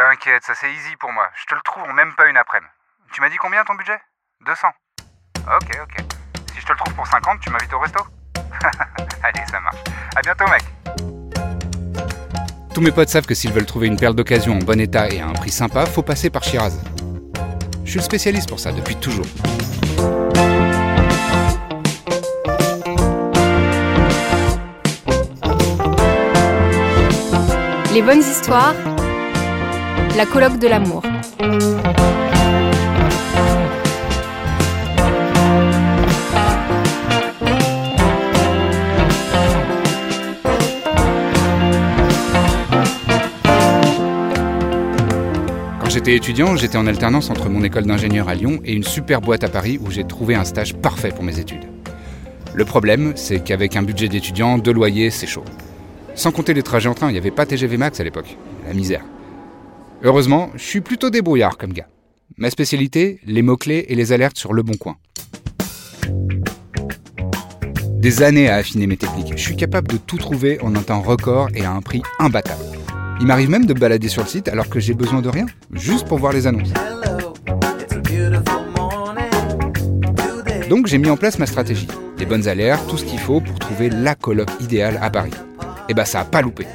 T'inquiète, ça c'est easy pour moi. Je te le trouve en même pas une après-midi. Tu m'as dit combien ton budget? 200. Ok, ok. Si je te le trouve pour 50, tu m'invites au resto? Allez, ça marche. À bientôt, mec. Tous mes potes savent que s'ils veulent trouver une perle d'occasion en bon état et à un prix sympa, faut passer par Shiraz. Je suis le spécialiste pour ça depuis toujours. Les bonnes histoires, la colloque de l'amour. Quand j'étais étudiant, j'étais en alternance entre mon école d'ingénieur à Lyon et une super boîte à Paris où j'ai trouvé un stage parfait pour mes études. Le problème, c'est qu'avec un budget d'étudiant, deux loyers, c'est chaud. Sans compter les trajets en train, il n'y avait pas TGV Max à l'époque. La misère. Heureusement, je suis plutôt débrouillard comme gars. Ma spécialité, les mots-clés et les alertes sur le bon coin. Des années à affiner mes techniques. Je suis capable de tout trouver en un temps record et à un prix imbattable. Il m'arrive même de balader sur le site alors que j'ai besoin de rien, juste pour voir les annonces. Donc j'ai mis en place ma stratégie. Les bonnes alertes, tout ce qu'il faut pour trouver la coloc idéale à Paris. Et bah ça a pas loupé.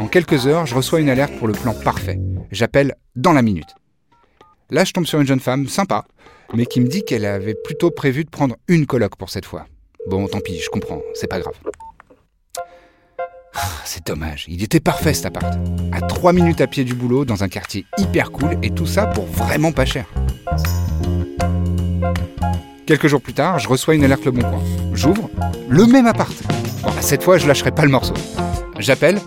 En quelques heures, je reçois une alerte pour le plan parfait. J'appelle dans la minute. Là, je tombe sur une jeune femme sympa, mais qui me dit qu'elle avait plutôt prévu de prendre une coloc pour cette fois. Bon, tant pis, je comprends, c'est pas grave. Ah, C'est dommage, il était parfait cet appart. À 3 minutes à pied du boulot, dans un quartier hyper cool, et tout ça pour vraiment pas cher. Quelques jours plus tard, je reçois une alerte Le Bon Coin. J'ouvre, le même appart. Bon, cette fois, je lâcherai pas le morceau. J'appelle,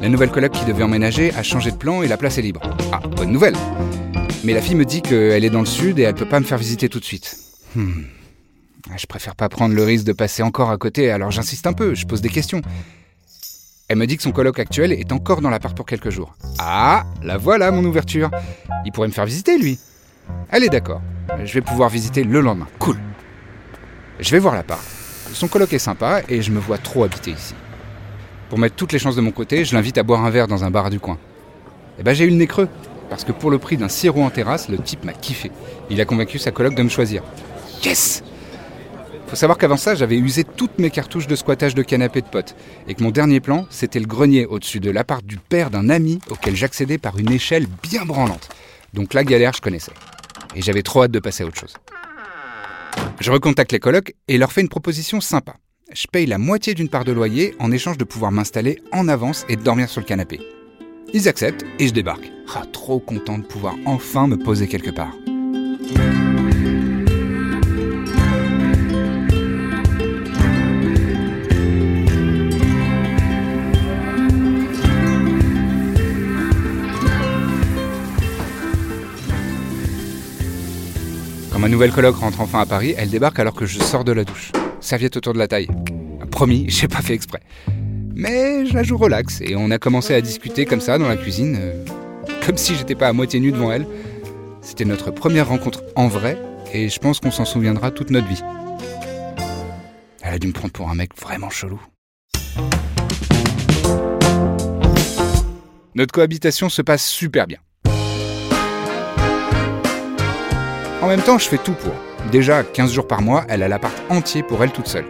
la nouvelle coloc qui devait emménager a changé de plan et la place est libre. Ah, bonne nouvelle. Mais la fille me dit qu'elle est dans le sud et elle peut pas me faire visiter tout de suite. Hmm. Je préfère pas prendre le risque de passer encore à côté, alors j'insiste un peu, je pose des questions. Elle me dit que son coloc actuel est encore dans l'appart pour quelques jours. Ah, la voilà mon ouverture. Il pourrait me faire visiter lui. Allez d'accord, je vais pouvoir visiter le lendemain. Cool. Je vais voir l'appart. Son coloc est sympa et je me vois trop habiter ici. Pour mettre toutes les chances de mon côté, je l'invite à boire un verre dans un bar du coin. Et ben j'ai eu le nez creux, parce que pour le prix d'un sirop en terrasse, le type m'a kiffé. Il a convaincu sa coloc de me choisir. Yes Faut savoir qu'avant ça, j'avais usé toutes mes cartouches de squattage de canapé de potes, et que mon dernier plan, c'était le grenier au-dessus de l'appart du père d'un ami auquel j'accédais par une échelle bien branlante. Donc la galère, je connaissais. Et j'avais trop hâte de passer à autre chose. Je recontacte les colocs et leur fais une proposition sympa. Je paye la moitié d'une part de loyer en échange de pouvoir m'installer en avance et dormir sur le canapé. Ils acceptent et je débarque. Ah, trop content de pouvoir enfin me poser quelque part. Quand ma nouvelle coloc rentre enfin à Paris, elle débarque alors que je sors de la douche. Serviette autour de la taille. Promis, j'ai pas fait exprès. Mais je la joue relax et on a commencé à discuter comme ça dans la cuisine, euh, comme si j'étais pas à moitié nu devant elle. C'était notre première rencontre en vrai et je pense qu'on s'en souviendra toute notre vie. Elle a dû me prendre pour un mec vraiment chelou. Notre cohabitation se passe super bien. En même temps, je fais tout pour. Déjà, 15 jours par mois, elle a l'appart entier pour elle toute seule.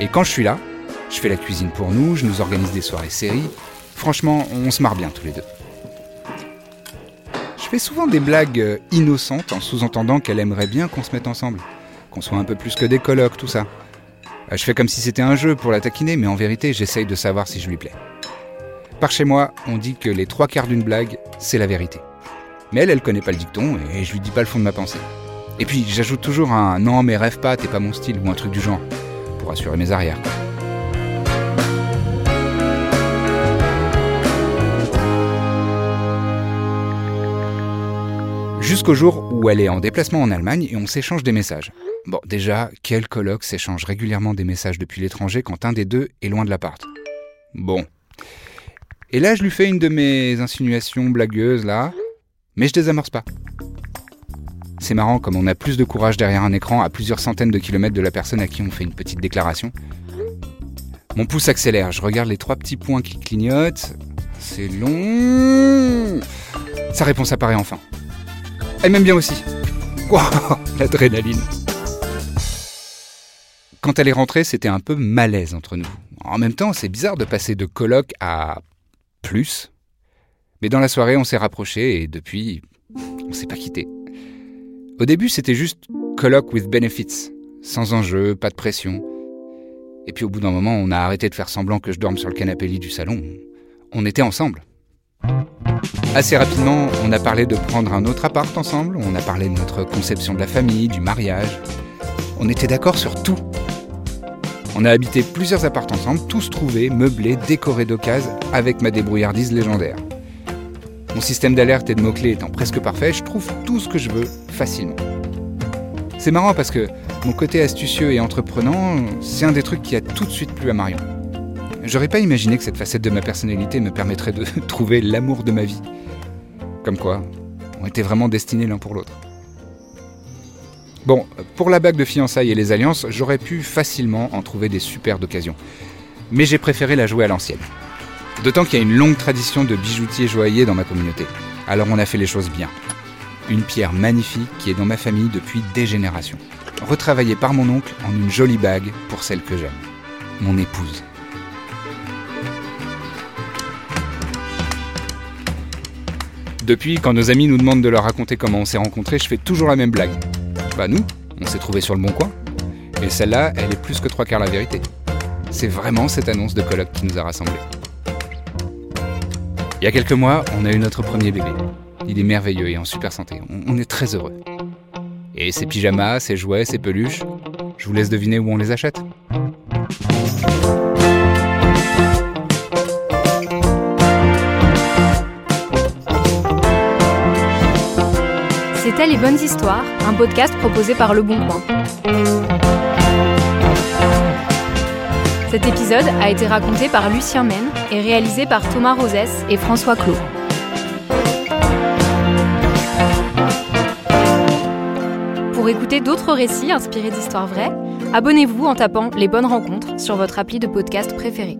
Et quand je suis là, je fais la cuisine pour nous, je nous organise des soirées séries. Franchement, on se marre bien tous les deux. Je fais souvent des blagues euh, innocentes en sous-entendant qu'elle aimerait bien qu'on se mette ensemble. Qu'on soit un peu plus que des colocs, tout ça. Euh, Je fais comme si c'était un jeu pour la taquiner, mais en vérité, j'essaye de savoir si je lui plais. Par chez moi, on dit que les trois quarts d'une blague, c'est la vérité. Mais elle, elle connaît pas le dicton et je lui dis pas le fond de ma pensée. Et puis, j'ajoute toujours un non, mais rêve pas, t'es pas mon style ou un truc du genre, pour assurer mes arrières. Jusqu'au jour où elle est en déplacement en Allemagne et on s'échange des messages. Bon, déjà, quel colloque s'échange régulièrement des messages depuis l'étranger quand un des deux est loin de l'appart? Bon. Et là, je lui fais une de mes insinuations blagueuses, là, mais je désamorce pas. C'est marrant comme on a plus de courage derrière un écran à plusieurs centaines de kilomètres de la personne à qui on fait une petite déclaration. Mon pouce accélère, je regarde les trois petits points qui clignotent. C'est long. Sa réponse apparaît enfin. Elle m'aime bien aussi. L'adrénaline. Quand elle est rentrée, c'était un peu malaise entre nous. En même temps, c'est bizarre de passer de coloc à plus. Mais dans la soirée, on s'est rapprochés et depuis, on s'est pas quitté. Au début, c'était juste coloc with benefits, sans enjeu, pas de pression. Et puis au bout d'un moment, on a arrêté de faire semblant que je dorme sur le canapé lit du salon. On était ensemble. Assez rapidement, on a parlé de prendre un autre appart ensemble, on a parlé de notre conception de la famille, du mariage. On était d'accord sur tout. On a habité plusieurs apparts ensemble, tous trouvés, meublés, décorés d'occasion, avec ma débrouillardise légendaire. Mon système d'alerte et de mots-clés étant presque parfait, je trouve tout ce que je veux facilement. C'est marrant parce que mon côté astucieux et entreprenant, c'est un des trucs qui a tout de suite plu à Marion. J'aurais pas imaginé que cette facette de ma personnalité me permettrait de trouver l'amour de ma vie. Comme quoi, on était vraiment destinés l'un pour l'autre. Bon, pour la bague de fiançailles et les alliances, j'aurais pu facilement en trouver des super d'occasion. Mais j'ai préféré la jouer à l'ancienne. D'autant qu'il y a une longue tradition de bijoutiers joailliers dans ma communauté. Alors on a fait les choses bien. Une pierre magnifique qui est dans ma famille depuis des générations. Retravaillée par mon oncle en une jolie bague pour celle que j'aime. Mon épouse. Depuis, quand nos amis nous demandent de leur raconter comment on s'est rencontrés, je fais toujours la même blague. Bah nous, on s'est trouvés sur le bon coin. Et celle-là, elle est plus que trois quarts la vérité. C'est vraiment cette annonce de colloque qui nous a rassemblés. Il y a quelques mois, on a eu notre premier bébé. Il est merveilleux et en super santé. On est très heureux. Et ses pyjamas, ses jouets, ses peluches, je vous laisse deviner où on les achète. C'était Les Bonnes Histoires, un podcast proposé par Le Bon Coin. Cet épisode a été raconté par Lucien Men et réalisé par Thomas Rosès et François Clos. Pour écouter d'autres récits inspirés d'histoires vraies, abonnez-vous en tapant Les Bonnes Rencontres sur votre appli de podcast préféré.